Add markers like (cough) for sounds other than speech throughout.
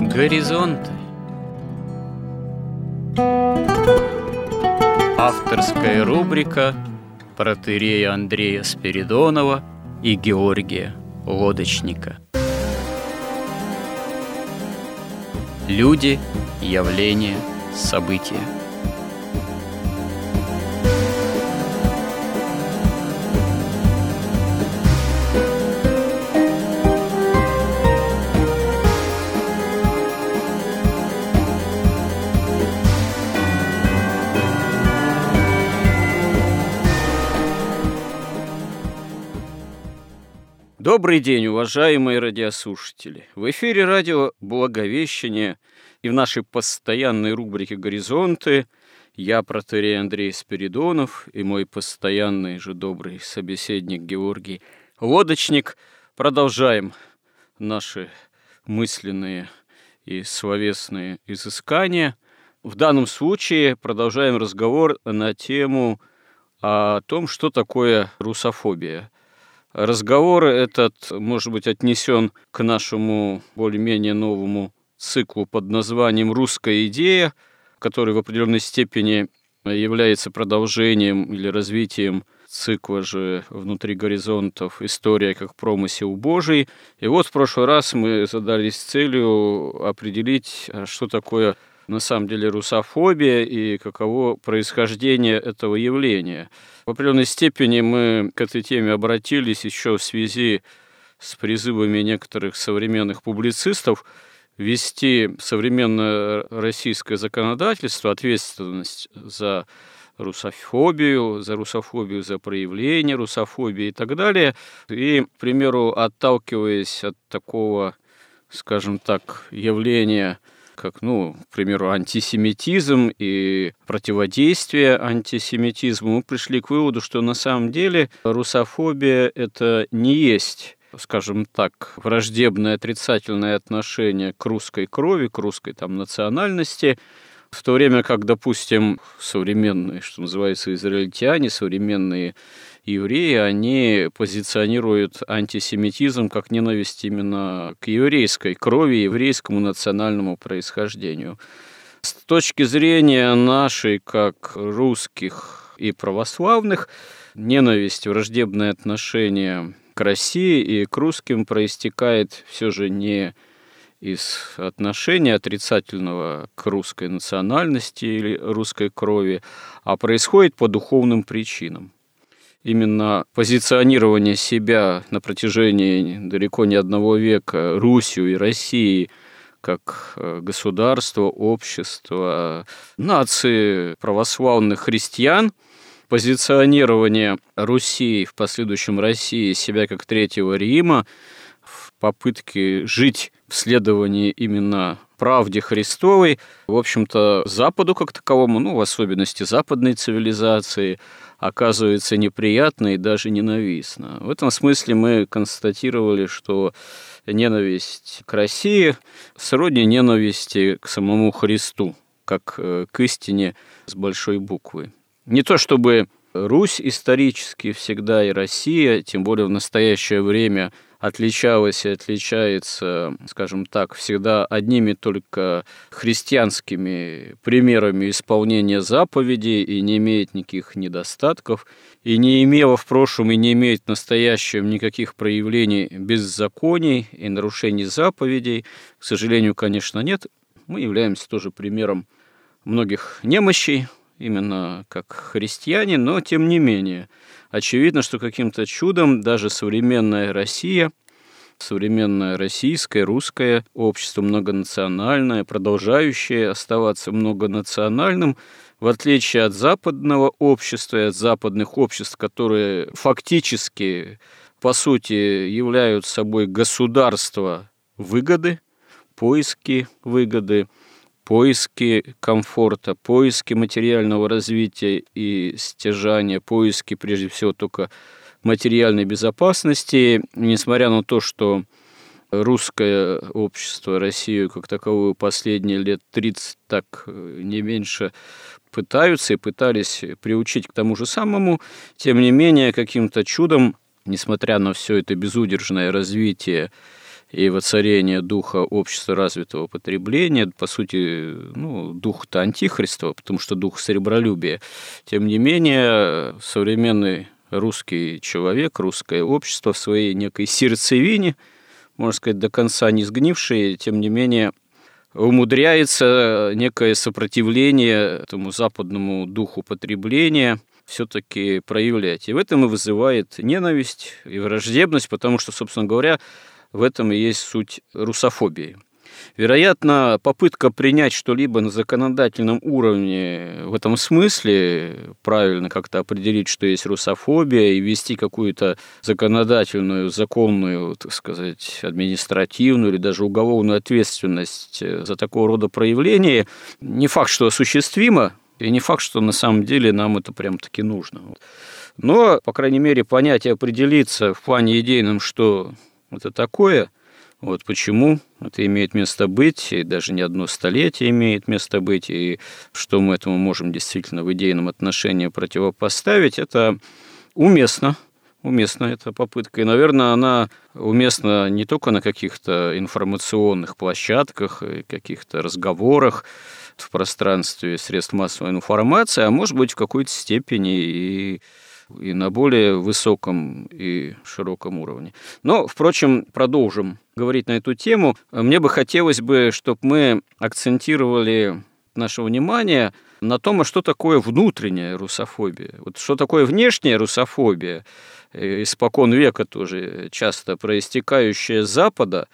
Горизонты. Авторская рубрика протерея Андрея Спиридонова и Георгия Лодочника Люди, явления, события – Добрый день, уважаемые радиослушатели! В эфире радио «Благовещение» и в нашей постоянной рубрике «Горизонты» я, протерей Андрей Спиридонов, и мой постоянный же добрый собеседник Георгий Лодочник продолжаем наши мысленные и словесные изыскания. В данном случае продолжаем разговор на тему о том, что такое русофобия – Разговор этот может быть отнесен к нашему более-менее новому циклу под названием «Русская идея», который в определенной степени является продолжением или развитием цикла же «Внутри горизонтов. История как промысел Божий». И вот в прошлый раз мы задались целью определить, а что такое на самом деле русофобия и каково происхождение этого явления. В определенной степени мы к этой теме обратились еще в связи с призывами некоторых современных публицистов вести современное российское законодательство, ответственность за русофобию, за русофобию, за проявление русофобии и так далее. И, к примеру, отталкиваясь от такого, скажем так, явления – как, ну, к примеру, антисемитизм и противодействие антисемитизму, мы пришли к выводу, что на самом деле русофобия – это не есть скажем так, враждебное отрицательное отношение к русской крови, к русской там национальности, в то время как, допустим, современные, что называется, израильтяне, современные евреи, они позиционируют антисемитизм как ненависть именно к еврейской крови, еврейскому национальному происхождению. С точки зрения нашей, как русских и православных, ненависть, враждебное отношение к России и к русским проистекает все же не из отношения отрицательного к русской национальности или русской крови, а происходит по духовным причинам именно позиционирование себя на протяжении далеко не одного века Русью и Россией как э, государство, общество, нации православных христиан, позиционирование Руси, в последующем России, себя как Третьего Рима, в попытке жить в следовании именно правде Христовой, в общем-то, Западу как таковому, ну, в особенности западной цивилизации – оказывается неприятно и даже ненавистно. В этом смысле мы констатировали, что ненависть к России сродни ненависти к самому Христу, как э, к истине с большой буквы. Не то чтобы Русь исторически всегда и Россия, тем более в настоящее время – отличалась и отличается, скажем так, всегда одними только христианскими примерами исполнения заповедей и не имеет никаких недостатков, и не имела в прошлом и не имеет в настоящем никаких проявлений беззаконий и нарушений заповедей. К сожалению, конечно, нет. Мы являемся тоже примером многих немощей, именно как христиане, но тем не менее – очевидно, что каким-то чудом даже современная Россия, современное российское, русское общество многонациональное, продолжающее оставаться многонациональным, в отличие от западного общества и от западных обществ, которые фактически, по сути, являются собой государство выгоды, поиски выгоды, поиски комфорта, поиски материального развития и стяжания, поиски, прежде всего, только материальной безопасности, несмотря на то, что русское общество, Россию как таковую последние лет 30, так не меньше, пытаются и пытались приучить к тому же самому, тем не менее, каким-то чудом, несмотря на все это безудержное развитие и воцарение духа общества развитого потребления, по сути, ну, дух-то антихристова, потому что дух серебролюбия. Тем не менее, современный русский человек, русское общество в своей некой сердцевине, можно сказать, до конца не сгнившее, тем не менее, умудряется некое сопротивление этому западному духу потребления все-таки проявлять. И в этом и вызывает ненависть и враждебность, потому что, собственно говоря, в этом и есть суть русофобии. Вероятно, попытка принять что-либо на законодательном уровне в этом смысле, правильно как-то определить, что есть русофобия, и ввести какую-то законодательную, законную, так сказать, административную или даже уголовную ответственность за такого рода проявление, не факт, что осуществимо, и не факт, что на самом деле нам это прям-таки нужно. Но, по крайней мере, понять и определиться в плане идейном, что это такое, вот почему это имеет место быть, и даже не одно столетие имеет место быть, и что мы этому можем действительно в идейном отношении противопоставить, это уместно, уместна эта попытка. И, наверное, она уместна не только на каких-то информационных площадках, каких-то разговорах в пространстве средств массовой информации, а может быть в какой-то степени и и на более высоком и широком уровне. Но, впрочем, продолжим говорить на эту тему. Мне бы хотелось бы, чтобы мы акцентировали наше внимание на том, а что такое внутренняя русофобия. Вот что такое внешняя русофобия, э, испокон века тоже часто проистекающая с Запада,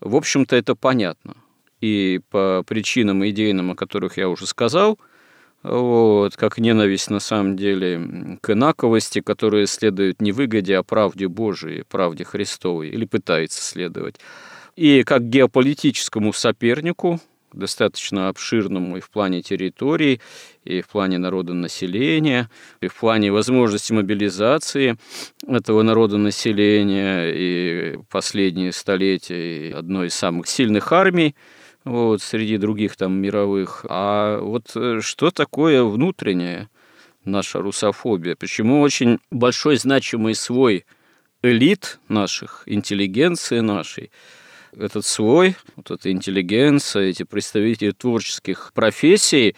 в общем-то, это понятно. И по причинам идейным, о которых я уже сказал – вот, как ненависть на самом деле к инаковости, которая следует не выгоде, а правде Божией, правде Христовой, или пытается следовать. И как геополитическому сопернику, достаточно обширному и в плане территории, и в плане народонаселения, и в плане возможности мобилизации этого народонаселения, и последние столетия одной из самых сильных армий – вот, среди других там мировых. А вот э, что такое внутренняя наша русофобия? Почему очень большой значимый свой элит наших, интеллигенции нашей, этот свой, вот эта интеллигенция, эти представители творческих профессий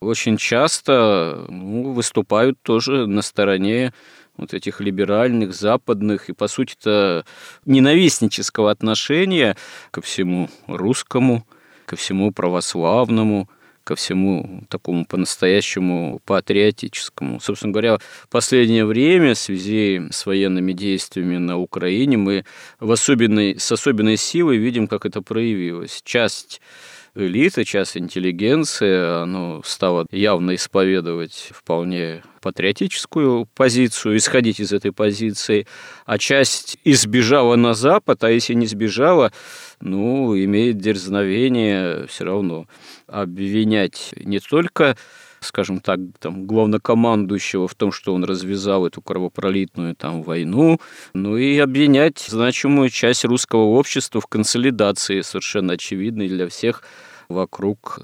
очень часто ну, выступают тоже на стороне вот этих либеральных, западных и, по сути-то, ненавистнического отношения ко всему русскому, ко всему православному, ко всему такому по-настоящему патриотическому. Собственно говоря, в последнее время в связи с военными действиями на Украине мы в особенной, с особенной силой видим, как это проявилось. Часть элита, часть интеллигенции, оно стало явно исповедовать вполне патриотическую позицию, исходить из этой позиции, а часть избежала на Запад, а если не сбежала, ну, имеет дерзновение все равно обвинять не только скажем так, там, главнокомандующего в том, что он развязал эту кровопролитную там войну, ну и обвинять значимую часть русского общества в консолидации, совершенно очевидной для всех вокруг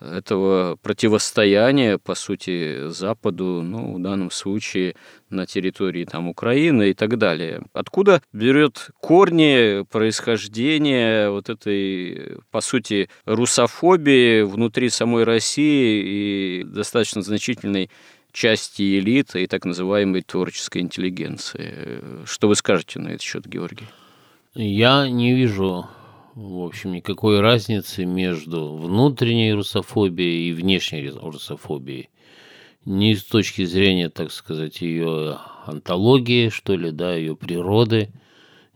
этого противостояния, по сути, Западу, ну, в данном случае на территории там, Украины и так далее. Откуда берет корни происхождения вот этой, по сути, русофобии внутри самой России и достаточно значительной части элиты и так называемой творческой интеллигенции. Что вы скажете на этот счет, Георгий? Я не вижу в общем, никакой разницы между внутренней русофобией и внешней русофобией. Ни с точки зрения, так сказать, ее антологии, что ли, да, ее природы,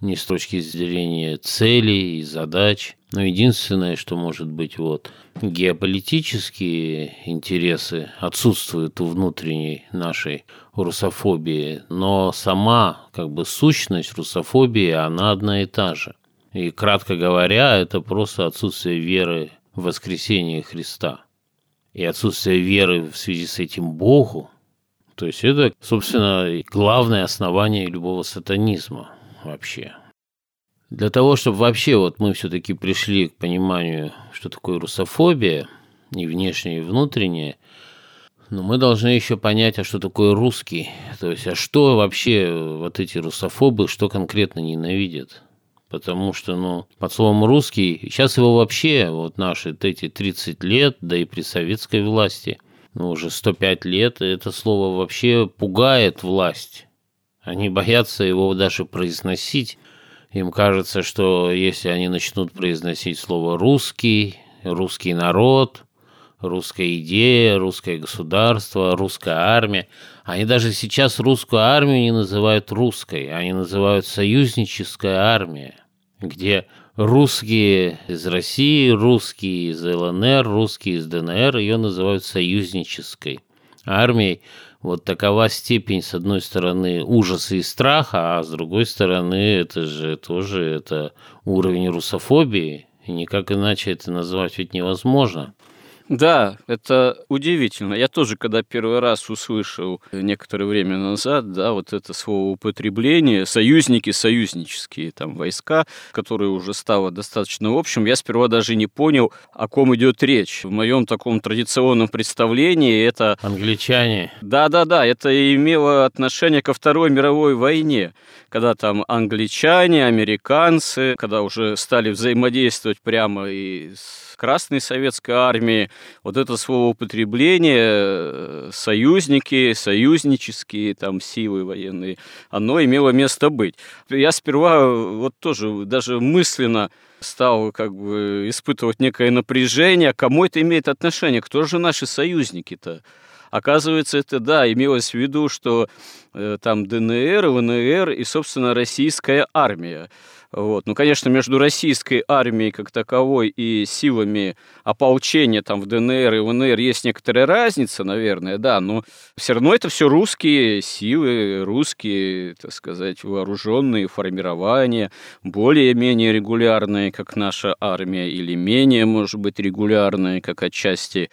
ни с точки зрения целей и задач. Но единственное, что может быть, вот, геополитические интересы отсутствуют у внутренней нашей русофобии, но сама, как бы, сущность русофобии, она одна и та же. И, кратко говоря, это просто отсутствие веры в воскресение Христа. И отсутствие веры в связи с этим Богу. То есть это, собственно, главное основание любого сатанизма вообще. Для того, чтобы вообще вот мы все-таки пришли к пониманию, что такое русофобия, и внешняя, и внутренняя, но мы должны еще понять, а что такое русский. То есть, а что вообще вот эти русофобы, что конкретно ненавидят? Потому что, ну, под словом «русский», сейчас его вообще, вот наши эти 30 лет, да и при советской власти, ну, уже 105 лет, это слово вообще пугает власть. Они боятся его даже произносить. Им кажется, что если они начнут произносить слово «русский», «русский народ», русская идея, русское государство, русская армия. Они даже сейчас русскую армию не называют русской, они называют союзническая армия, где русские из России, русские из ЛНР, русские из ДНР ее называют союзнической армией. Вот такова степень, с одной стороны, ужаса и страха, а с другой стороны, это же тоже это уровень русофобии. И никак иначе это назвать ведь невозможно. Да, это удивительно. Я тоже, когда первый раз услышал некоторое время назад, да, вот это слово употребление, союзники, союзнические там войска, которые уже стало достаточно общим, я сперва даже не понял, о ком идет речь. В моем таком традиционном представлении это... Англичане. Да-да-да, это имело отношение ко Второй мировой войне, когда там англичане, американцы, когда уже стали взаимодействовать прямо и с Красной Советской Армии, вот это словоупотребление э, союзники, союзнические там силы военные, оно имело место быть. Я сперва э, вот тоже даже мысленно стал как бы испытывать некое напряжение, кому это имеет отношение, кто же наши союзники-то? Оказывается, это, да, имелось в виду, что э, там ДНР, ВНР и, собственно, российская армия. Вот. Ну, конечно, между российской армией как таковой и силами ополчения там в ДНР и ВНР есть некоторая разница, наверное, да, но все равно это все русские силы, русские, так сказать, вооруженные формирования, более-менее регулярные, как наша армия, или менее, может быть, регулярные, как отчасти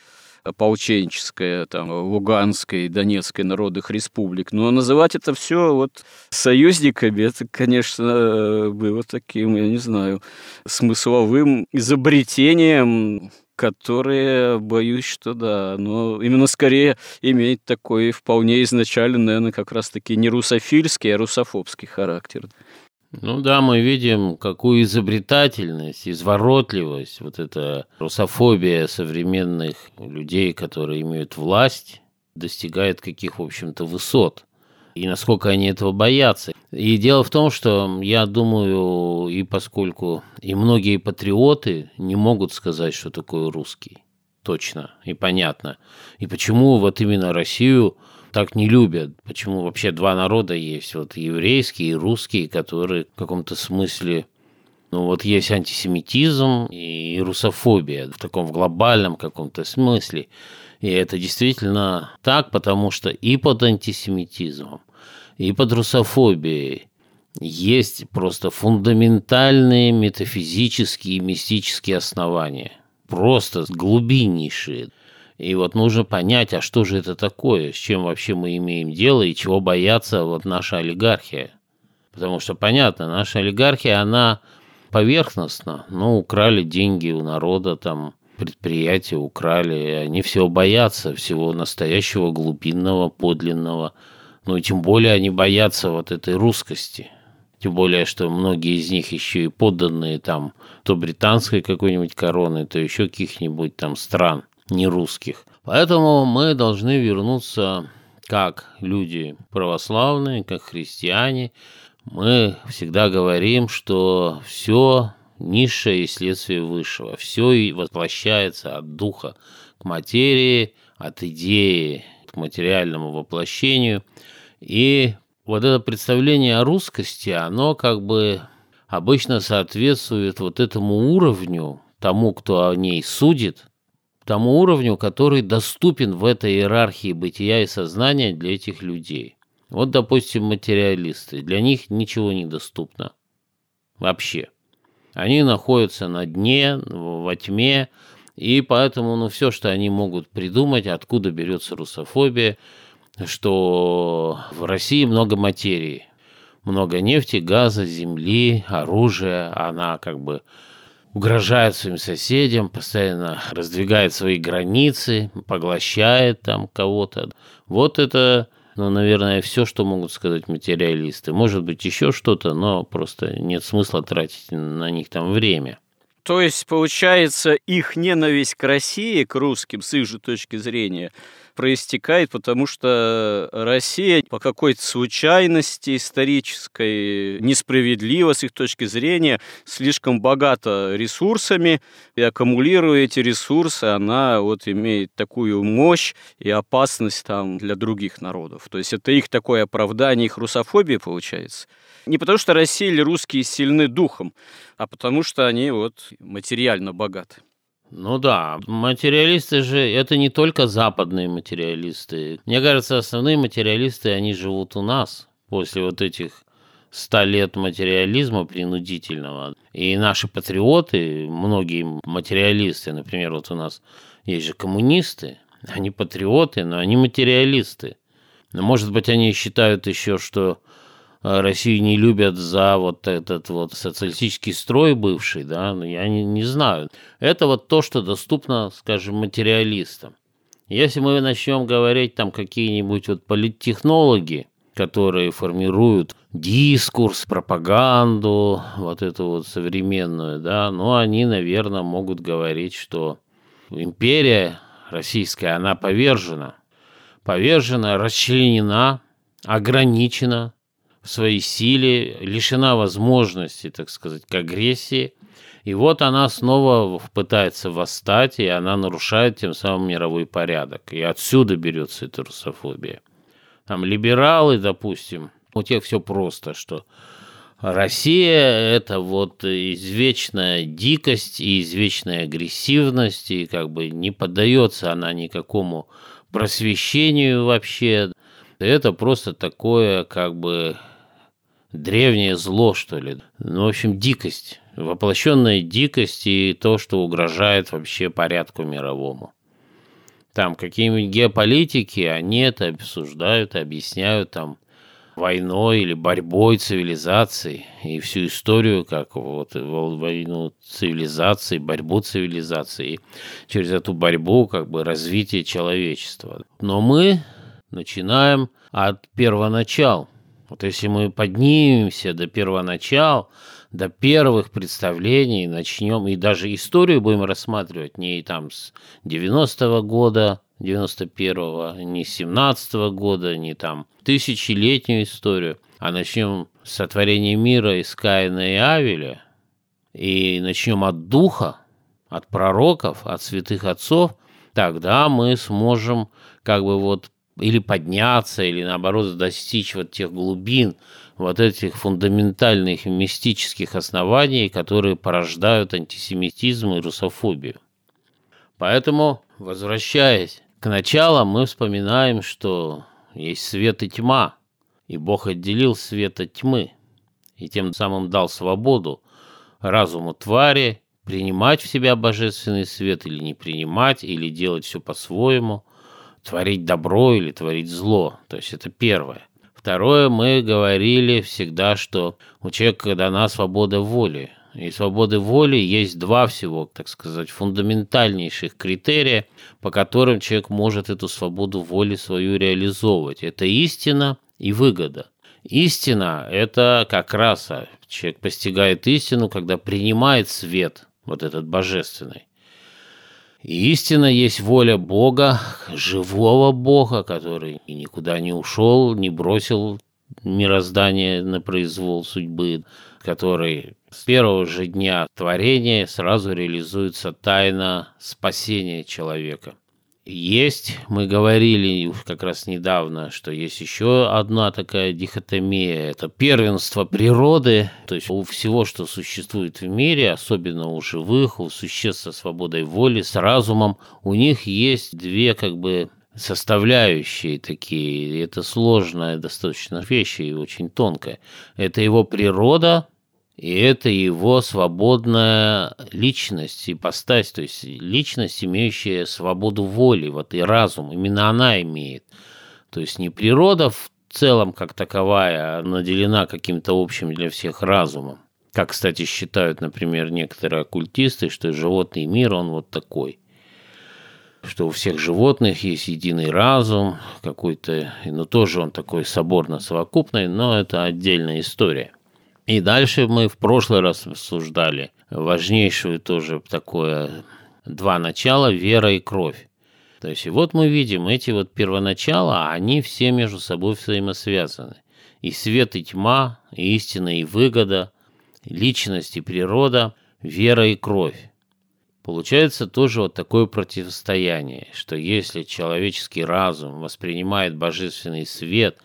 ополченческая, там, Луганской, Донецкой народных республик. Но называть это все вот союзниками, это, конечно, было таким, я не знаю, смысловым изобретением, которое, боюсь, что да, но именно скорее имеет такой вполне изначально, наверное, как раз-таки не русофильский, а русофобский характер. Ну да, мы видим, какую изобретательность, изворотливость, вот эта русофобия современных людей, которые имеют власть, достигает каких, в общем-то, высот. И насколько они этого боятся. И дело в том, что я думаю, и поскольку и многие патриоты не могут сказать, что такое русский, точно и понятно. И почему вот именно Россию так не любят. Почему вообще два народа есть, вот еврейский и русский, которые в каком-то смысле ну вот есть антисемитизм и русофобия в таком в глобальном каком-то смысле. И это действительно так, потому что и под антисемитизмом, и под русофобией есть просто фундаментальные метафизические и мистические основания. Просто глубиннейшие. И вот нужно понять, а что же это такое, с чем вообще мы имеем дело и чего боятся вот наша олигархия. Потому что, понятно, наша олигархия, она поверхностна. Ну, украли деньги у народа, там, предприятия украли. Они всего боятся, всего настоящего, глубинного, подлинного. Ну, и тем более они боятся вот этой русскости. Тем более, что многие из них еще и подданные там то британской какой-нибудь короны, то еще каких-нибудь там стран не русских. Поэтому мы должны вернуться как люди православные, как христиане. Мы всегда говорим, что все низшее и следствие высшего. Все воплощается от духа к материи, от идеи к материальному воплощению. И вот это представление о русскости, оно как бы обычно соответствует вот этому уровню, тому, кто о ней судит, тому уровню, который доступен в этой иерархии бытия и сознания для этих людей. Вот, допустим, материалисты. Для них ничего не доступно. Вообще. Они находятся на дне, во тьме, и поэтому ну, все, что они могут придумать, откуда берется русофобия, что в России много материи, много нефти, газа, земли, оружия, она как бы угрожает своим соседям, постоянно раздвигает свои границы, поглощает там кого-то. Вот это ну, наверное, все, что могут сказать материалисты. Может быть, еще что-то, но просто нет смысла тратить на них там время. То есть, получается, их ненависть к России, к русским, с их же точки зрения, проистекает, потому что Россия по какой-то случайности исторической, несправедливо с их точки зрения, слишком богата ресурсами, и аккумулируя эти ресурсы, она вот имеет такую мощь и опасность там для других народов. То есть это их такое оправдание, их русофобия получается. Не потому что Россия или русские сильны духом, а потому что они вот материально богаты. Ну да, материалисты же, это не только западные материалисты. Мне кажется, основные материалисты, они живут у нас после вот этих ста лет материализма принудительного. И наши патриоты, многие материалисты, например, вот у нас есть же коммунисты, они патриоты, но они материалисты. Но, может быть, они считают еще, что Россию не любят за вот этот вот социалистический строй бывший, да, но я не, не знаю. Это вот то, что доступно, скажем, материалистам. Если мы начнем говорить там какие-нибудь вот политтехнологи, которые формируют дискурс, пропаганду, вот эту вот современную, да, ну, они, наверное, могут говорить, что империя российская, она повержена, повержена, расчленена, ограничена, своей силе, лишена возможности, так сказать, к агрессии. И вот она снова пытается восстать, и она нарушает тем самым мировой порядок. И отсюда берется эта русофобия. Там либералы, допустим, у тех все просто, что Россия – это вот извечная дикость и извечная агрессивность, и как бы не поддается она никакому просвещению вообще. Это просто такое как бы древнее зло, что ли. Ну, в общем, дикость. Воплощенная дикость и то, что угрожает вообще порядку мировому. Там какие-нибудь геополитики, они это обсуждают, объясняют там войной или борьбой цивилизаций и всю историю, как вот войну цивилизации, борьбу цивилизации, через эту борьбу как бы развитие человечества. Но мы начинаем от первоначал – вот если мы поднимемся до первоначал, до первых представлений, начнем, и даже историю будем рассматривать не там с 90-го года, 91-го, не с 17-го года, не там тысячелетнюю историю, а начнем с сотворения мира из Каина и Авеля, и начнем от духа, от пророков, от святых отцов, тогда мы сможем как бы вот или подняться, или наоборот достичь вот тех глубин, вот этих фундаментальных мистических оснований, которые порождают антисемитизм и русофобию. Поэтому, возвращаясь к началу, мы вспоминаем, что есть свет и тьма, и Бог отделил свет от тьмы, и тем самым дал свободу разуму твари принимать в себя божественный свет или не принимать, или делать все по-своему – творить добро или творить зло. То есть это первое. Второе, мы говорили всегда, что у человека дана свобода воли. И свободы воли есть два всего, так сказать, фундаментальнейших критерия, по которым человек может эту свободу воли свою реализовывать. Это истина и выгода. Истина – это как раз а, человек постигает истину, когда принимает свет, вот этот божественный. Истина есть воля Бога, живого Бога, который никуда не ушел, не бросил мироздание на произвол судьбы, который с первого же дня творения сразу реализуется тайна спасения человека – есть, мы говорили как раз недавно, что есть еще одна такая дихотомия. Это первенство природы, то есть у всего, что существует в мире, особенно у живых, у существ со свободой воли, с разумом, у них есть две как бы составляющие такие. Это сложная достаточно вещь и очень тонкая. Это его природа, и это его свободная личность, ипостась, то есть личность, имеющая свободу воли, вот и разум, именно она имеет. То есть не природа в целом как таковая а наделена каким-то общим для всех разумом. Как, кстати, считают, например, некоторые оккультисты, что животный мир, он вот такой. что у всех животных есть единый разум какой-то, но тоже он такой соборно-совокупный, но это отдельная история. И дальше мы в прошлый раз обсуждали важнейшую тоже такое два начала – вера и кровь. То есть и вот мы видим эти вот первоначала, они все между собой взаимосвязаны. И свет, и тьма, и истина, и выгода, личность и природа, вера и кровь. Получается тоже вот такое противостояние, что если человеческий разум воспринимает божественный свет,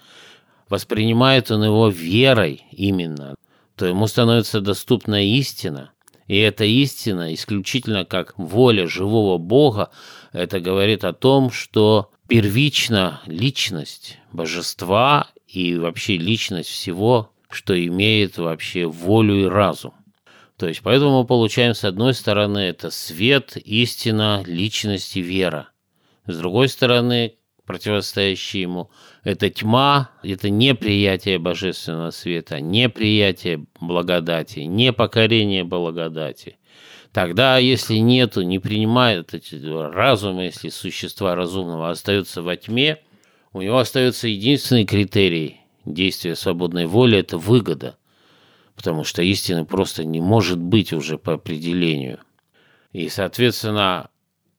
воспринимает он его верой именно, то ему становится доступна истина, и эта истина исключительно как воля живого Бога, это говорит о том, что первична личность божества и вообще личность всего, что имеет вообще волю и разум. То есть поэтому мы получаем с одной стороны это свет, истина, личность и вера. С другой стороны, противостоящий ему, это тьма, это неприятие божественного света, неприятие благодати, непокорение благодати. Тогда, если нету, не принимает эти разума, если существа разумного остаются во тьме, у него остается единственный критерий действия свободной воли – это выгода, потому что истины просто не может быть уже по определению. И, соответственно,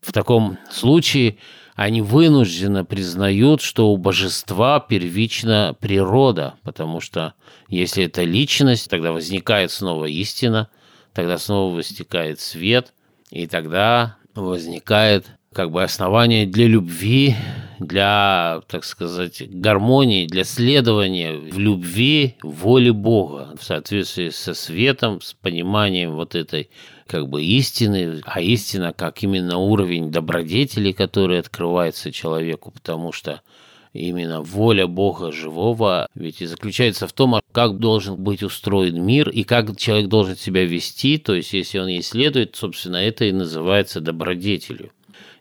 в таком случае они вынужденно признают, что у божества первична природа, потому что если это личность, тогда возникает снова истина, тогда снова возникает свет, и тогда возникает как бы основание для любви, для, так сказать, гармонии, для следования в любви воле Бога в соответствии со светом, с пониманием вот этой как бы истины, а истина как именно уровень добродетели, который открывается человеку, потому что именно воля Бога живого ведь и заключается в том, как должен быть устроен мир и как человек должен себя вести, то есть если он исследует, собственно, это и называется добродетелью.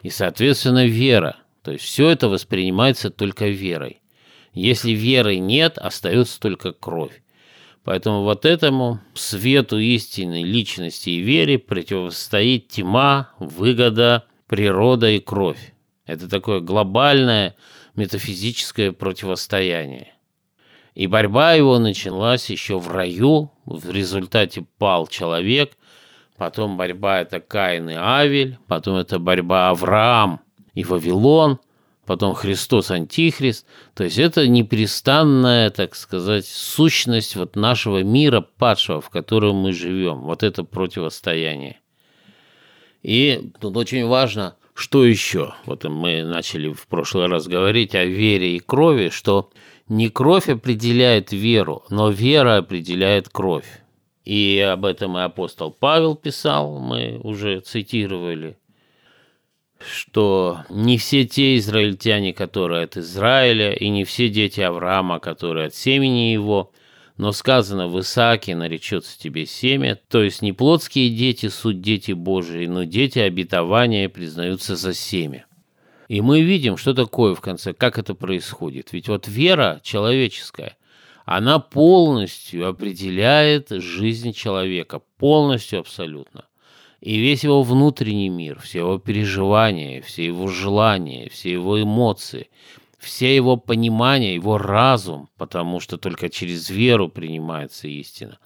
И, соответственно, вера. То есть все это воспринимается только верой. Если веры нет, остается только кровь. Поэтому вот этому свету истины, личности и вере противостоит тьма, выгода, природа и кровь. Это такое глобальное метафизическое противостояние. И борьба его началась еще в раю, в результате пал человек, потом борьба это Каин и Авель, потом это борьба Авраам и Вавилон, потом Христос Антихрист. То есть это непрестанная, так сказать, сущность вот нашего мира падшего, в котором мы живем. Вот это противостояние. И тут очень важно, что еще. Вот мы начали в прошлый раз говорить о вере и крови, что не кровь определяет веру, но вера определяет кровь. И об этом и апостол Павел писал, мы уже цитировали, что не все те израильтяне, которые от Израиля, и не все дети Авраама, которые от семени его, но сказано в Исааке наречется тебе семя, то есть не плотские дети, суть дети Божии, но дети обетования признаются за семя. И мы видим, что такое в конце, как это происходит. Ведь вот вера человеческая, она полностью определяет жизнь человека, полностью абсолютно. И весь его внутренний мир, все его переживания, все его желания, все его эмоции, все его понимания, его разум, потому что только через веру принимается истина.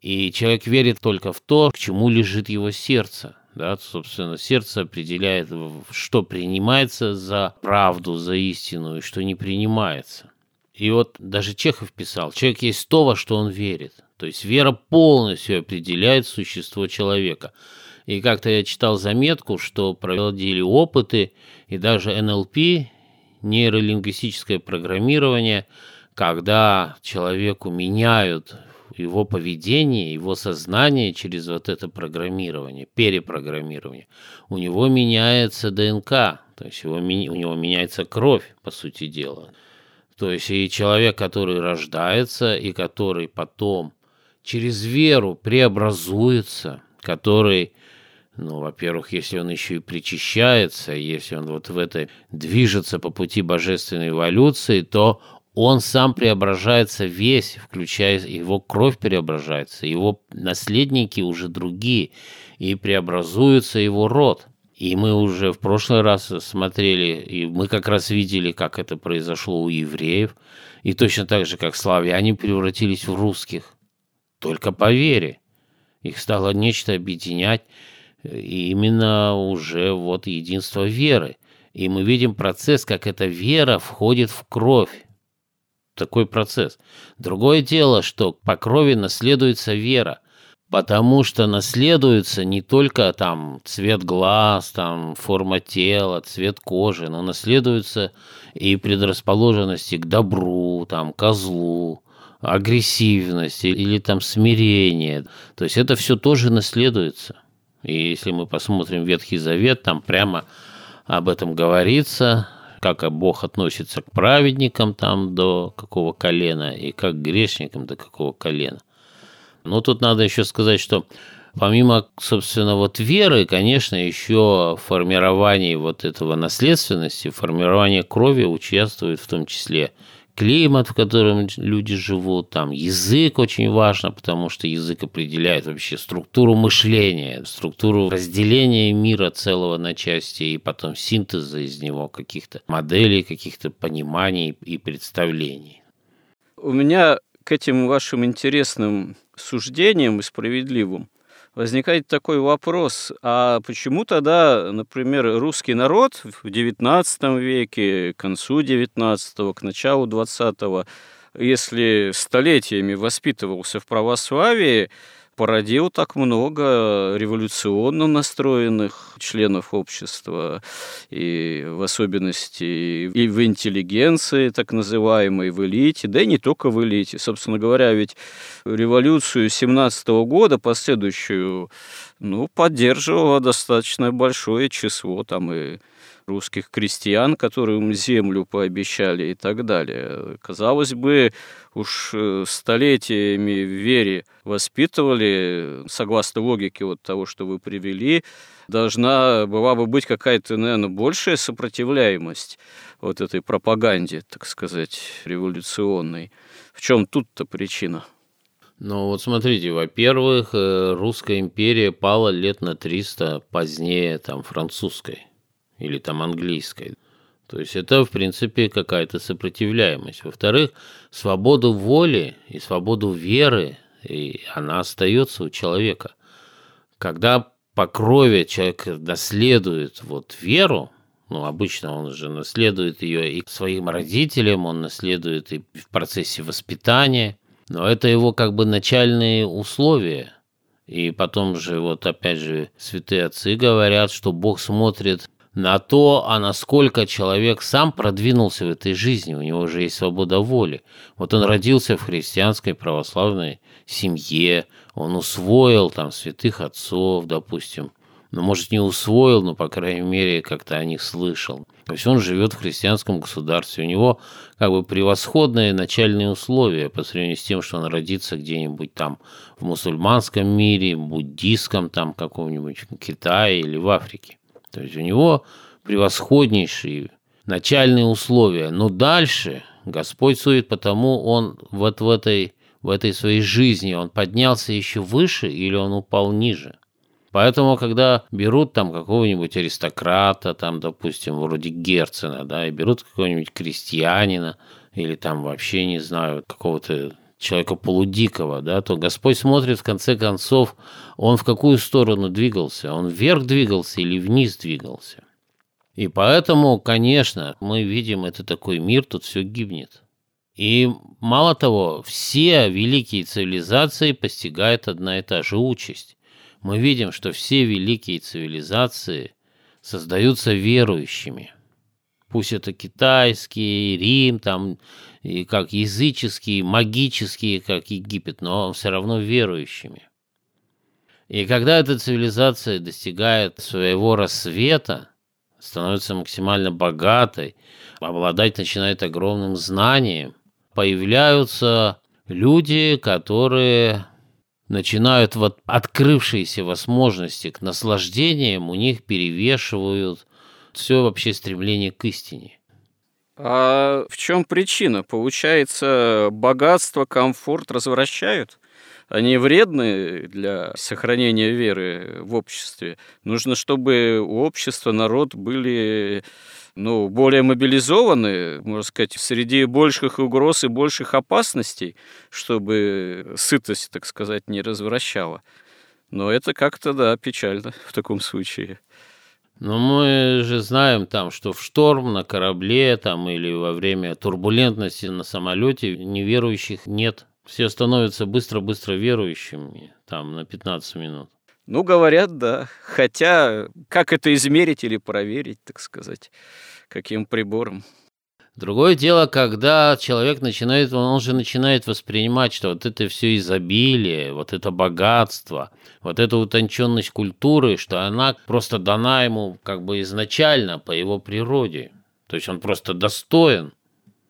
И человек верит только в то, к чему лежит его сердце. Да, собственно, сердце определяет, что принимается за правду, за истину и что не принимается. И вот даже Чехов писал, человек есть то, во что он верит. То есть вера полностью определяет существо человека. И как-то я читал заметку, что проводили опыты, и даже НЛП, нейролингвистическое программирование, когда человеку меняют его поведение, его сознание через вот это программирование, перепрограммирование, у него меняется ДНК, то есть его, у него меняется кровь, по сути дела. То есть и человек, который рождается, и который потом через веру преобразуется, который, ну, во-первых, если он еще и причащается, если он вот в это движется по пути божественной эволюции, то он сам преображается весь, включая его кровь преображается, его наследники уже другие, и преобразуется его род. И мы уже в прошлый раз смотрели, и мы как раз видели, как это произошло у евреев. И точно так же, как славяне превратились в русских. Только по вере. Их стало нечто объединять. Именно уже вот единство веры. И мы видим процесс, как эта вера входит в кровь. Такой процесс. Другое дело, что по крови наследуется вера – потому что наследуется не только там цвет глаз, там форма тела, цвет кожи, но наследуются и предрасположенности к добру, там, козлу, агрессивность или там смирение. То есть это все тоже наследуется. И если мы посмотрим Ветхий Завет, там прямо об этом говорится, как Бог относится к праведникам там до какого колена и как к грешникам до какого колена. Но тут надо еще сказать, что помимо, собственно, вот веры, конечно, еще в формировании вот этого наследственности, формирование крови участвует в том числе климат, в котором люди живут, там язык очень важно, потому что язык определяет вообще структуру мышления, структуру разделения мира целого на части и потом синтеза из него каких-то моделей, каких-то пониманий и представлений. У меня к этим вашим интересным суждением и справедливым, возникает такой вопрос, а почему тогда, например, русский народ в XIX веке, к концу XIX, к началу XX, если столетиями воспитывался в православии, породил так много революционно настроенных членов общества, и в особенности и в интеллигенции, так называемой, в элите, да и не только в элите. Собственно говоря, ведь революцию 17 года, последующую, ну, поддерживало достаточно большое число там и русских крестьян, которым землю пообещали и так далее. Казалось бы, уж э, столетиями в вере воспитывали, согласно логике вот того, что вы привели, должна была бы быть какая-то, наверное, большая сопротивляемость вот этой пропаганде, так сказать, революционной. В чем тут-то причина? Ну вот смотрите, во-первых, э, русская империя пала лет на 300 позднее там французской или там английской. То есть это, в принципе, какая-то сопротивляемость. Во-вторых, свободу воли и свободу веры, и она остается у человека. Когда по крови человек наследует вот веру, ну, обычно он же наследует ее и своим родителям, он наследует и в процессе воспитания, но это его как бы начальные условия. И потом же, вот опять же, святые отцы говорят, что Бог смотрит на то, а насколько человек сам продвинулся в этой жизни, у него же есть свобода воли. Вот он родился в христианской православной семье, он усвоил там святых отцов, допустим, ну, может, не усвоил, но, по крайней мере, как-то о них слышал. То есть он живет в христианском государстве, у него как бы превосходные начальные условия по сравнению с тем, что он родится где-нибудь там в мусульманском мире, буддийском там каком-нибудь Китае или в Африке. То есть у него превосходнейшие начальные условия. Но дальше Господь судит, потому он вот в этой, в этой своей жизни, он поднялся еще выше или он упал ниже. Поэтому, когда берут там какого-нибудь аристократа, там, допустим, вроде Герцена, да, и берут какого-нибудь крестьянина, или там вообще, не знаю, какого-то человека полудикого, да, то Господь смотрит, в конце концов, он в какую сторону двигался, он вверх двигался или вниз двигался. И поэтому, конечно, мы видим, это такой мир, тут все гибнет. И мало того, все великие цивилизации постигают одна и та же участь. Мы видим, что все великие цивилизации создаются верующими. Пусть это китайский, Рим, там и как языческие, магические, как Египет, но все равно верующими. И когда эта цивилизация достигает своего рассвета, становится максимально богатой, обладать начинает огромным знанием, появляются люди, которые начинают вот открывшиеся возможности к наслаждениям, у них перевешивают все вообще стремление к истине. А в чем причина? Получается, богатство, комфорт развращают? они вредны для сохранения веры в обществе. Нужно, чтобы у общества, народ были ну, более мобилизованы, можно сказать, среди больших угроз и больших опасностей, чтобы сытость, так сказать, не развращала. Но это как-то, да, печально в таком случае. Но мы же знаем там, что в шторм на корабле там или во время турбулентности на самолете неверующих нет. Все становятся быстро-быстро верующими там на 15 минут. Ну, говорят, да. Хотя, как это измерить или проверить, так сказать, каким прибором? Другое дело, когда человек начинает, он же начинает воспринимать, что вот это все изобилие, вот это богатство, вот эта утонченность культуры, что она просто дана ему как бы изначально по его природе. То есть он просто достоин,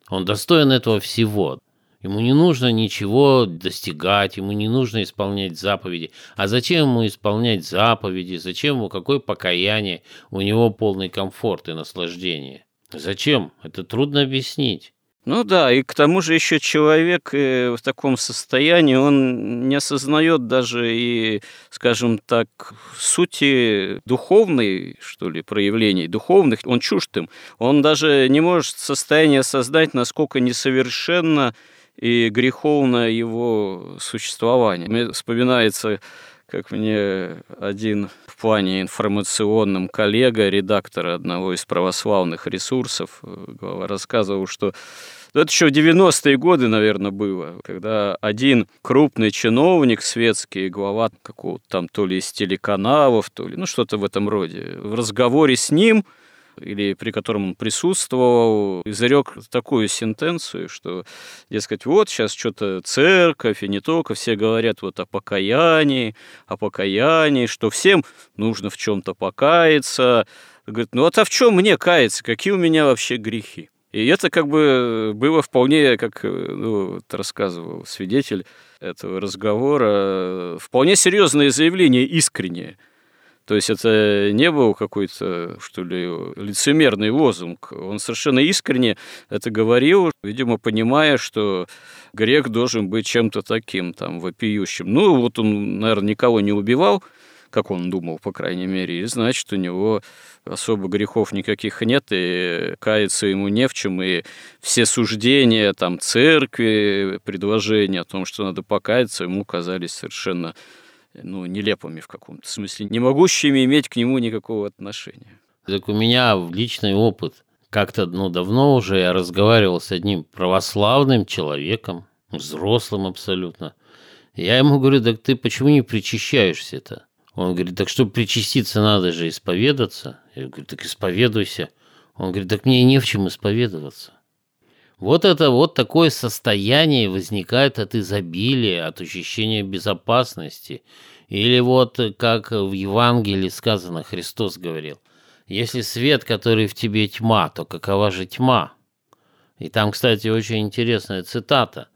он достоин этого всего. Ему не нужно ничего достигать, ему не нужно исполнять заповеди. А зачем ему исполнять заповеди? Зачем ему какое покаяние? У него полный комфорт и наслаждение. Зачем? Это трудно объяснить. Ну да, и к тому же еще человек э, в таком состоянии, он не осознает даже и, скажем так, сути духовной, что ли, проявлений духовных, он чужд им. Он даже не может состояние создать, насколько несовершенно и греховно его существование. Мне вспоминается как мне один в плане информационном коллега, редактор одного из православных ресурсов, рассказывал, что это еще в 90-е годы, наверное, было, когда один крупный чиновник светский, глава какого-то там то ли из телеканалов, то ли, ну, что-то в этом роде, в разговоре с ним – или при котором он присутствовал, изрек такую сентенцию, что, дескать, вот сейчас что-то церковь и не только, все говорят вот о покаянии, о покаянии, что всем нужно в чем-то покаяться. Говорит, ну вот а в чем мне каяться, какие у меня вообще грехи? И это как бы было вполне, как ну, вот рассказывал свидетель этого разговора, вполне серьезное заявление, искреннее – то есть это не был какой-то, что ли, лицемерный лозунг. Он совершенно искренне это говорил, видимо, понимая, что грех должен быть чем-то таким, там, вопиющим. Ну, вот он, наверное, никого не убивал, как он думал, по крайней мере, и значит, у него особо грехов никаких нет, и каяться ему не в чем, и все суждения там церкви, предложения о том, что надо покаяться, ему казались совершенно ну, нелепыми в каком-то смысле, не могущими иметь к нему никакого отношения. Так у меня личный опыт. Как-то ну, давно уже я разговаривал с одним православным человеком, взрослым абсолютно. Я ему говорю, так ты почему не причащаешься-то? Он говорит, так что причаститься надо же исповедаться. Я говорю, так исповедуйся. Он говорит, так мне не в чем исповедоваться. Вот это вот такое состояние возникает от изобилия, от ощущения безопасности. Или вот как в Евангелии сказано, Христос говорил, если свет, который в тебе тьма, то какова же тьма? И там, кстати, очень интересная цитата.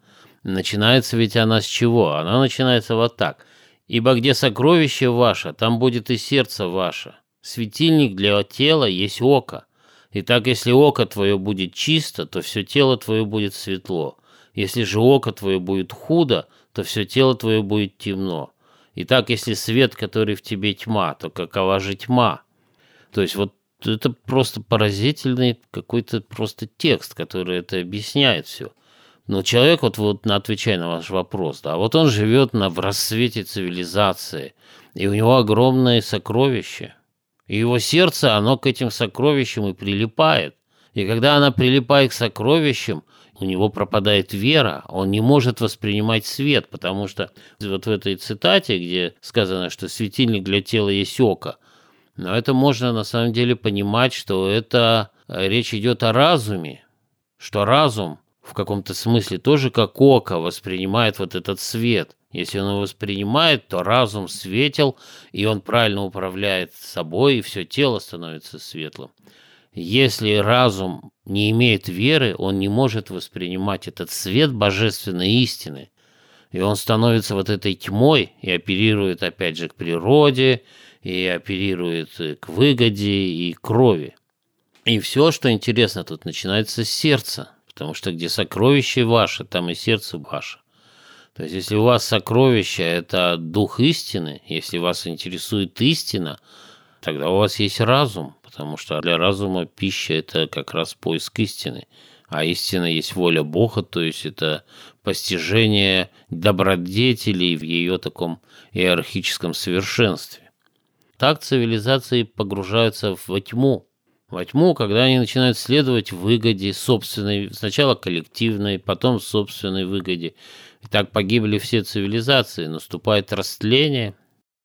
Начинается ведь она с чего? Она начинается вот так. «Ибо где сокровище ваше, там будет и сердце ваше. Светильник для тела есть око. Итак, если око твое будет чисто, то все тело твое будет светло. Если же око твое будет худо, то все тело твое будет темно. Итак, если свет, который в тебе тьма, то какова же тьма? То есть вот это просто поразительный какой-то просто текст, который это объясняет все. Но человек, вот, вот отвечая на ваш вопрос, да, вот он живет на, в рассвете цивилизации, и у него огромное сокровище – и его сердце, оно к этим сокровищам и прилипает. И когда она прилипает к сокровищам, у него пропадает вера, он не может воспринимать свет, потому что вот в этой цитате, где сказано, что светильник для тела есть око, но это можно на самом деле понимать, что это э, речь идет о разуме, что разум в каком-то смысле тоже как око воспринимает вот этот свет – если он его воспринимает, то разум светел, и он правильно управляет собой, и все тело становится светлым. Если разум не имеет веры, он не может воспринимать этот свет божественной истины. И он становится вот этой тьмой и оперирует опять же к природе, и оперирует к выгоде и крови. И все, что интересно, тут начинается с сердца, потому что где сокровище ваше, там и сердце ваше. То есть, если у вас сокровище – это дух истины, если вас интересует истина, тогда у вас есть разум, потому что для разума пища – это как раз поиск истины. А истина есть воля Бога, то есть это постижение добродетелей в ее таком иерархическом совершенстве. Так цивилизации погружаются в тьму, во тьму, когда они начинают следовать выгоде собственной, сначала коллективной, потом собственной выгоде. И так погибли все цивилизации, наступает растление.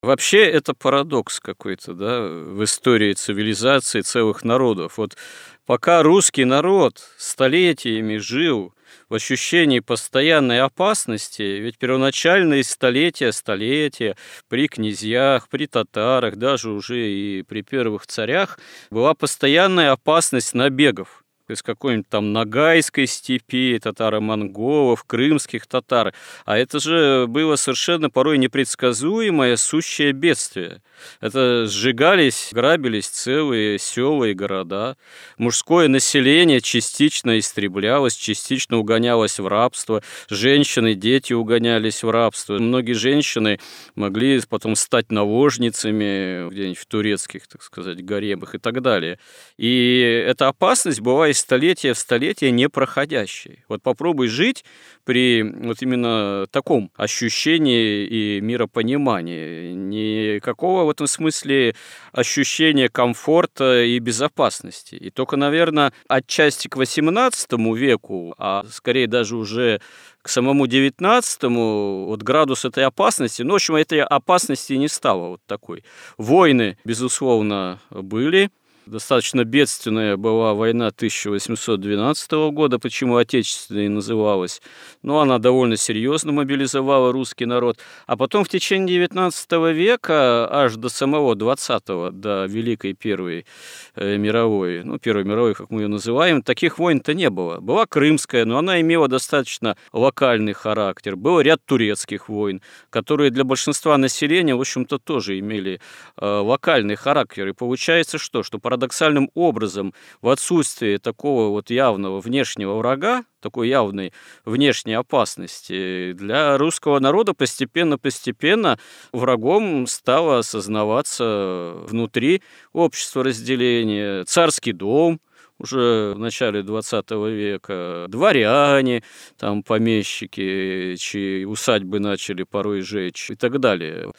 Вообще это парадокс какой-то, да, в истории цивилизации целых народов. Вот пока русский народ столетиями жил в ощущении постоянной опасности, ведь первоначальные столетия, столетия при князьях, при татарах, даже уже и при первых царях была постоянная опасность набегов из какой-нибудь там Ногайской степи, татаро-монголов, крымских татар. А это же было совершенно порой непредсказуемое сущее бедствие. Это сжигались, грабились целые села и города. Мужское население частично истреблялось, частично угонялось в рабство. Женщины, дети угонялись в рабство. Многие женщины могли потом стать наложницами где-нибудь в турецких, так сказать, гаремах и так далее. И эта опасность была из столетия в столетие непроходящей. Вот попробуй жить при вот именно таком ощущении и миропонимании. Никакого в этом смысле ощущения комфорта и безопасности. И только, наверное, отчасти к XVIII веку, а скорее даже уже к самому 19-му вот градус этой опасности, ну, в общем, этой опасности не стало вот такой. Войны, безусловно, были, Достаточно бедственная была война 1812 года, почему Отечественной называлась. Но она довольно серьезно мобилизовала русский народ. А потом в течение 19 века, аж до самого 20-го, до Великой Первой э, мировой, ну, Первой мировой, как мы ее называем, таких войн-то не было. Была Крымская, но она имела достаточно локальный характер. Был ряд турецких войн, которые для большинства населения, в общем-то, тоже имели э, локальный характер. И получается что? Что парадокс парадоксальным образом в отсутствии такого вот явного внешнего врага, такой явной внешней опасности, для русского народа постепенно-постепенно врагом стало осознаваться внутри общества разделения, царский дом, уже в начале 20 века дворяне, там помещики, чьи усадьбы начали порой жечь и так далее.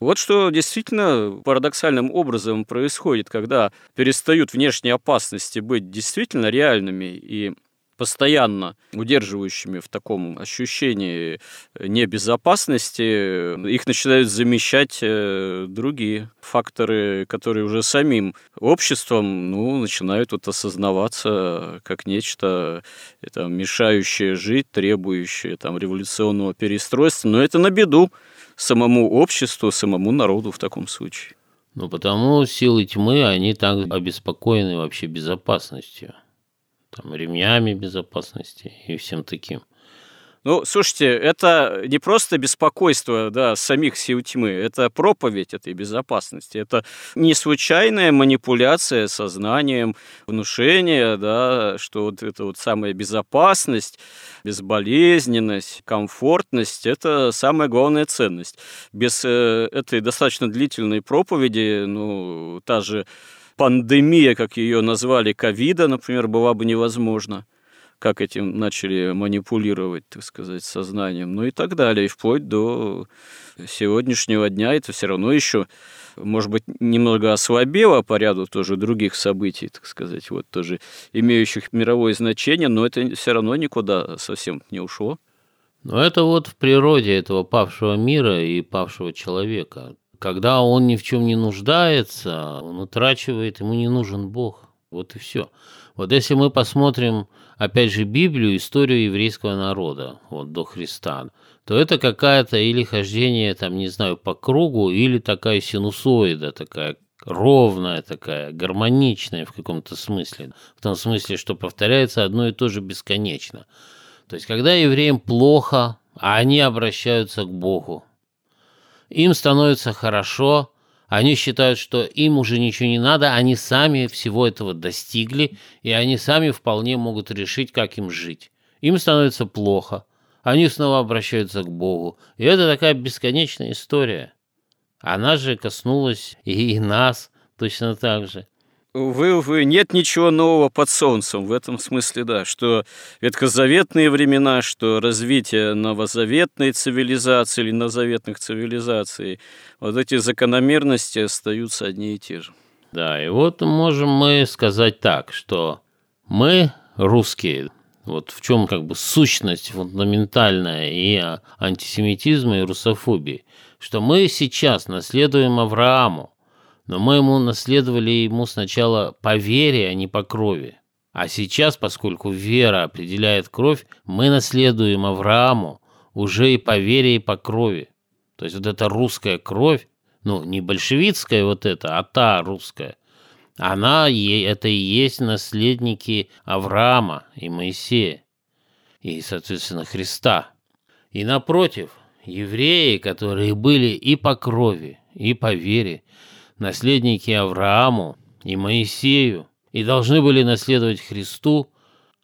Вот что действительно парадоксальным образом происходит, когда перестают внешние опасности быть действительно реальными и постоянно удерживающими в таком ощущении небезопасности, их начинают замещать э, другие факторы, которые уже самим обществом ну, начинают вот осознаваться как нечто это, мешающее жить, требующее там, революционного перестройства. Но это на беду самому обществу, самому народу в таком случае. Ну, потому силы тьмы, они так обеспокоены вообще безопасностью. Там, ремнями безопасности и всем таким. Ну, слушайте, это не просто беспокойство да, самих сил тьмы, это проповедь этой безопасности. Это не случайная манипуляция сознанием, внушение, да, что вот эта вот самая безопасность, безболезненность, комфортность – это самая главная ценность. Без э, этой достаточно длительной проповеди, ну, та же пандемия, как ее назвали, ковида, например, была бы невозможна как этим начали манипулировать, так сказать, сознанием, ну и так далее, и вплоть до сегодняшнего дня это все равно еще, может быть, немного ослабело по ряду тоже других событий, так сказать, вот тоже имеющих мировое значение, но это все равно никуда совсем не ушло. Но это вот в природе этого павшего мира и павшего человека. Когда он ни в чем не нуждается, он утрачивает, ему не нужен Бог. Вот и все. Вот если мы посмотрим, опять же, Библию, историю еврейского народа, вот до Христа, то это какая-то или хождение, там, не знаю, по кругу, или такая синусоида, такая ровная такая, гармоничная в каком-то смысле. В том смысле, что повторяется одно и то же бесконечно. То есть, когда евреям плохо, а они обращаются к Богу, им становится хорошо, они считают, что им уже ничего не надо, они сами всего этого достигли, и они сами вполне могут решить, как им жить. Им становится плохо. они снова обращаются к Богу. И это такая бесконечная история. Она же коснулась и нас точно так же. Увы, увы, нет ничего нового под солнцем. В этом смысле, да, что ветхозаветные времена, что развитие новозаветной цивилизации или новозаветных цивилизаций, вот эти закономерности остаются одни и те же. Да, и вот можем мы сказать так, что мы, русские, вот в чем как бы сущность фундаментальная и антисемитизма, и русофобии, что мы сейчас наследуем Аврааму, но мы ему наследовали ему сначала по вере, а не по крови. А сейчас, поскольку вера определяет кровь, мы наследуем Аврааму уже и по вере, и по крови. То есть вот эта русская кровь, ну, не большевистская вот эта, а та русская, она, это и есть наследники Авраама и Моисея, и, соответственно, Христа. И напротив, евреи, которые были и по крови, и по вере, наследники Аврааму и Моисею, и должны были наследовать Христу,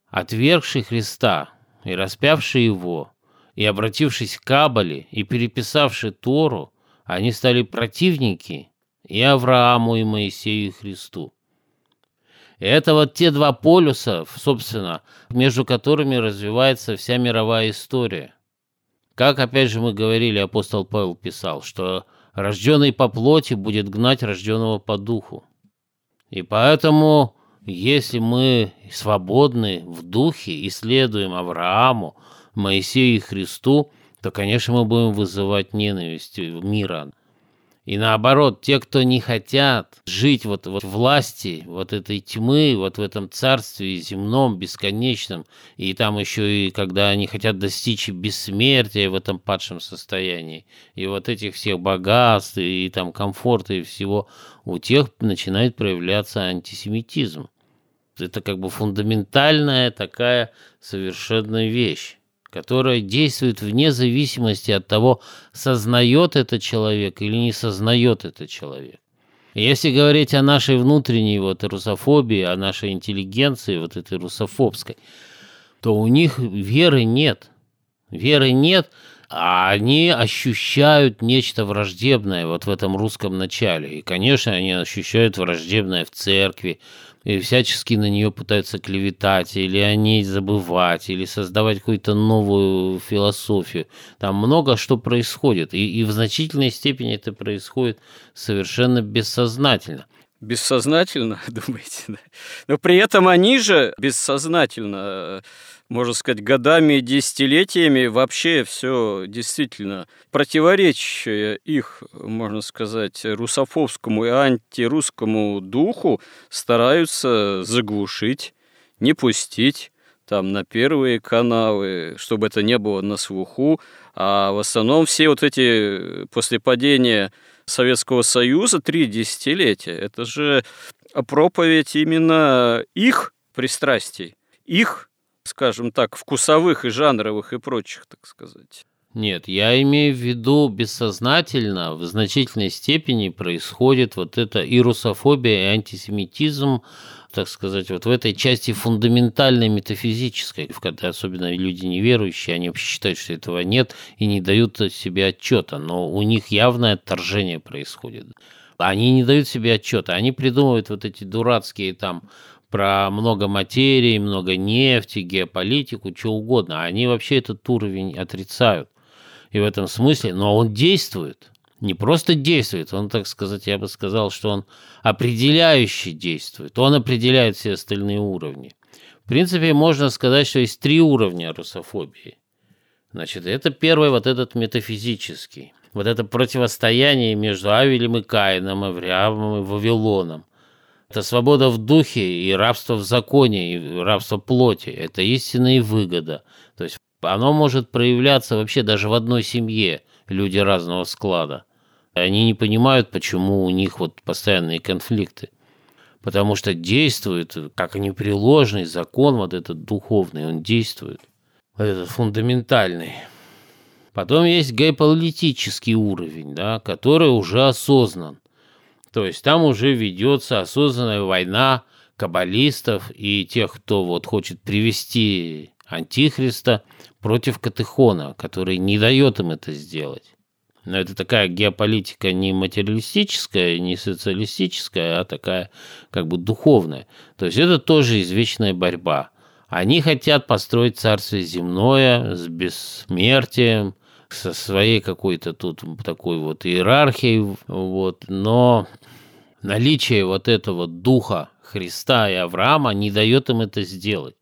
отвергший Христа и распявший его, и обратившись к Кабале и переписавший Тору, они стали противники и Аврааму, и Моисею, и Христу. Это вот те два полюса, собственно, между которыми развивается вся мировая история. Как, опять же, мы говорили, апостол Павел писал, что рожденный по плоти будет гнать рожденного по духу. И поэтому, если мы свободны в духе и следуем Аврааму, Моисею и Христу, то, конечно, мы будем вызывать ненависть мира. И наоборот, те, кто не хотят жить вот, вот власти вот этой тьмы, вот в этом царстве земном, бесконечном, и там еще и когда они хотят достичь бессмертия в этом падшем состоянии, и вот этих всех богатств, и, и там комфорта, и всего, у тех начинает проявляться антисемитизм. Это как бы фундаментальная такая совершенная вещь которая действует вне зависимости от того, сознает это человек или не сознает это человек. если говорить о нашей внутренней вот русофобии, о нашей интеллигенции, вот этой русофобской, то у них веры нет. Веры нет, а они ощущают нечто враждебное вот в этом русском начале. И, конечно, они ощущают враждебное в церкви, и всячески на нее пытаются клеветать, или о ней забывать, или создавать какую-то новую философию. Там много что происходит, и, и в значительной степени это происходит совершенно бессознательно. Бессознательно, (laughs) думаете? Да? Но при этом они же бессознательно можно сказать, годами и десятилетиями вообще все действительно противоречие их, можно сказать, русофобскому и антирусскому духу стараются заглушить, не пустить там на первые каналы, чтобы это не было на слуху. А в основном все вот эти после падения Советского Союза три десятилетия, это же проповедь именно их пристрастий, их скажем так, вкусовых и жанровых и прочих, так сказать. Нет, я имею в виду бессознательно, в значительной степени происходит вот эта и русофобия, и антисемитизм, так сказать, вот в этой части фундаментальной метафизической, в которой особенно люди неверующие, они вообще считают, что этого нет и не дают себе отчета, но у них явное отторжение происходит. Они не дают себе отчета, они придумывают вот эти дурацкие там про много материи, много нефти, геополитику, что угодно. Они вообще этот уровень отрицают. И в этом смысле, но он действует. Не просто действует, он, так сказать, я бы сказал, что он определяющий действует. Он определяет все остальные уровни. В принципе, можно сказать, что есть три уровня русофобии. Значит, это первый вот этот метафизический. Вот это противостояние между Авелем и Каином, Авраамом и Вавилоном – это свобода в духе и рабство в законе, и рабство плоти. Это истинная выгода. То есть оно может проявляться вообще даже в одной семье, люди разного склада. Они не понимают, почему у них вот постоянные конфликты. Потому что действует, как непреложный закон, вот этот духовный, он действует. Вот этот фундаментальный. Потом есть геополитический уровень, да, который уже осознан. То есть там уже ведется осознанная война каббалистов и тех, кто вот хочет привести Антихриста против Катехона, который не дает им это сделать. Но это такая геополитика не материалистическая, не социалистическая, а такая как бы духовная. То есть это тоже извечная борьба. Они хотят построить царствие земное с бессмертием, со своей какой-то тут такой вот иерархией, вот, но наличие вот этого духа Христа и Авраама не дает им это сделать.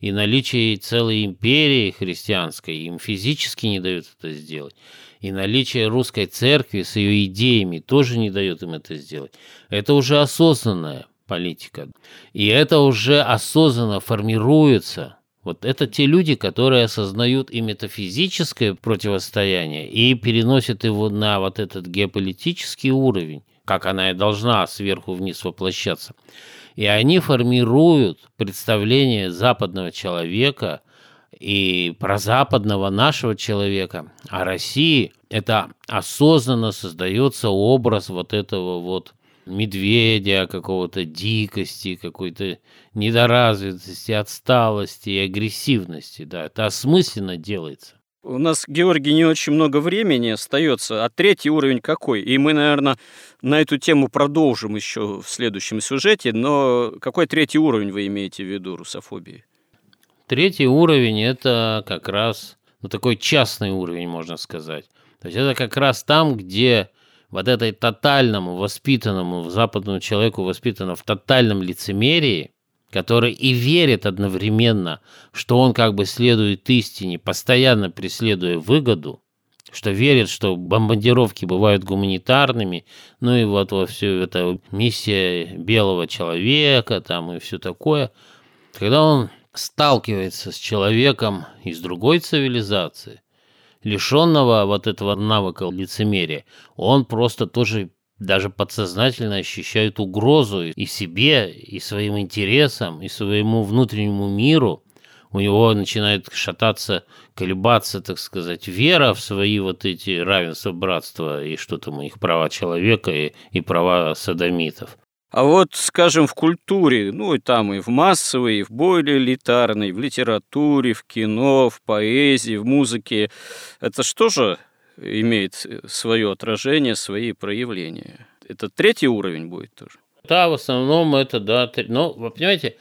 И наличие целой империи христианской им физически не дает это сделать. И наличие русской церкви с ее идеями тоже не дает им это сделать. Это уже осознанная политика. И это уже осознанно формируется. Вот это те люди, которые осознают и метафизическое противостояние, и переносят его на вот этот геополитический уровень, как она и должна сверху вниз воплощаться. И они формируют представление западного человека и про западного нашего человека. А России это осознанно создается образ вот этого вот медведя, какого-то дикости, какой-то недоразвитости, отсталости и агрессивности. Да, это осмысленно делается. У нас, Георгий, не очень много времени остается. А третий уровень какой? И мы, наверное, на эту тему продолжим еще в следующем сюжете. Но какой третий уровень вы имеете в виду русофобии? Третий уровень – это как раз ну, такой частный уровень, можно сказать. То есть это как раз там, где вот этой тотальному, воспитанному, западному человеку, воспитанному в тотальном лицемерии, который и верит одновременно, что он как бы следует истине, постоянно преследуя выгоду, что верит, что бомбардировки бывают гуманитарными, ну и вот во все это миссия белого человека там и все такое. Когда он сталкивается с человеком из другой цивилизации, лишенного вот этого навыка лицемерия, он просто тоже даже подсознательно ощущает угрозу и себе, и своим интересам, и своему внутреннему миру. У него начинает шататься, колебаться, так сказать, вера в свои вот эти равенства, братства и что там, их права человека и, и права садомитов. А вот, скажем, в культуре, ну и там и в массовой, и в более элитарной, в литературе, в кино, в поэзии, в музыке, это что же имеет свое отражение, свои проявления? Это третий уровень будет тоже? Да, в основном это, да. Но, вы понимаете,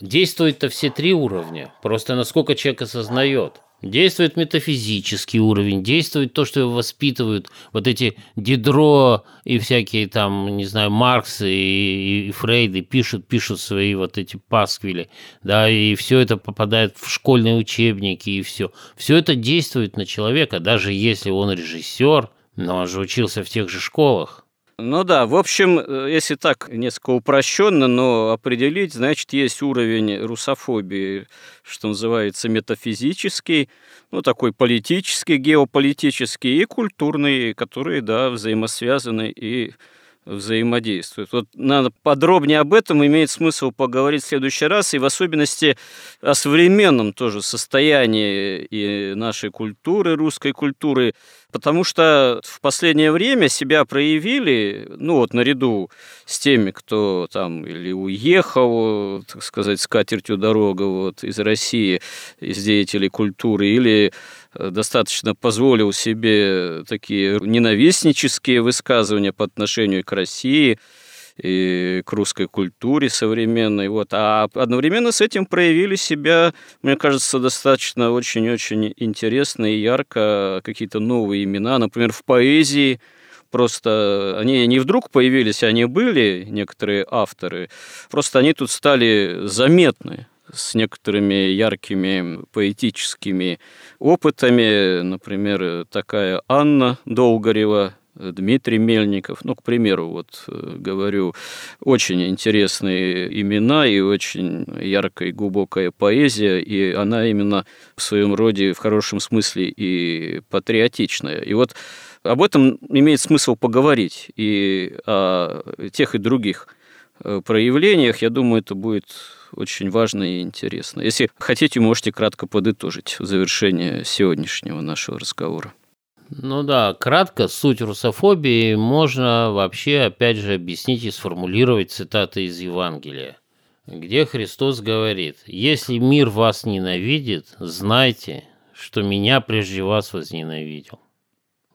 действуют-то все три уровня. Просто насколько человек осознает. Действует метафизический уровень, действует то, что его воспитывают вот эти Дидро и всякие там, не знаю, Маркс и, и Фрейды пишут, пишут свои вот эти пасквили, да, и все это попадает в школьные учебники и все. Все это действует на человека, даже если он режиссер, но он же учился в тех же школах. Ну да, в общем, э, если так несколько упрощенно, но определить, значит, есть уровень русофобии, что называется, метафизический, ну, такой политический, геополитический и культурный, которые, да, взаимосвязаны и взаимодействуют. Вот надо подробнее об этом имеет смысл поговорить в следующий раз, и в особенности о современном тоже состоянии и нашей культуры, русской культуры, потому что в последнее время себя проявили, ну вот наряду с теми, кто там или уехал, так сказать, с катертью дорога вот, из России, из деятелей культуры, или достаточно позволил себе такие ненавистнические высказывания по отношению к России и к русской культуре современной. Вот. А одновременно с этим проявили себя, мне кажется, достаточно очень-очень интересно и ярко какие-то новые имена, например, в поэзии, Просто они не вдруг появились, они были, некоторые авторы, просто они тут стали заметны с некоторыми яркими поэтическими опытами. Например, такая Анна Долгорева, Дмитрий Мельников, ну, к примеру, вот э, говорю, очень интересные имена и очень яркая и глубокая поэзия, и она именно в своем роде в хорошем смысле и патриотичная. И вот об этом имеет смысл поговорить и о тех и других э, проявлениях. Я думаю, это будет очень важно и интересно. Если хотите, можете кратко подытожить в завершение сегодняшнего нашего разговора. Ну да, кратко суть русофобии можно вообще, опять же, объяснить и сформулировать цитаты из Евангелия. где Христос говорит, «Если мир вас ненавидит, знайте, что меня прежде вас возненавидел».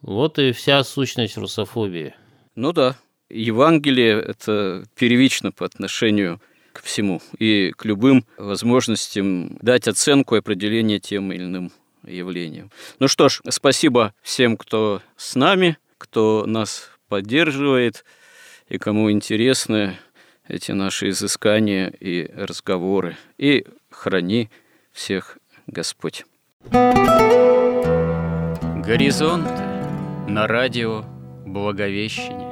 Вот и вся сущность русофобии. Ну да, Евангелие – это первично по отношению к всему и к любым возможностям дать оценку и определение тем или иным явлениям. Ну что ж, спасибо всем, кто с нами, кто нас поддерживает и кому интересны эти наши изыскания и разговоры. И храни всех Господь. Горизонты на радио Благовещение.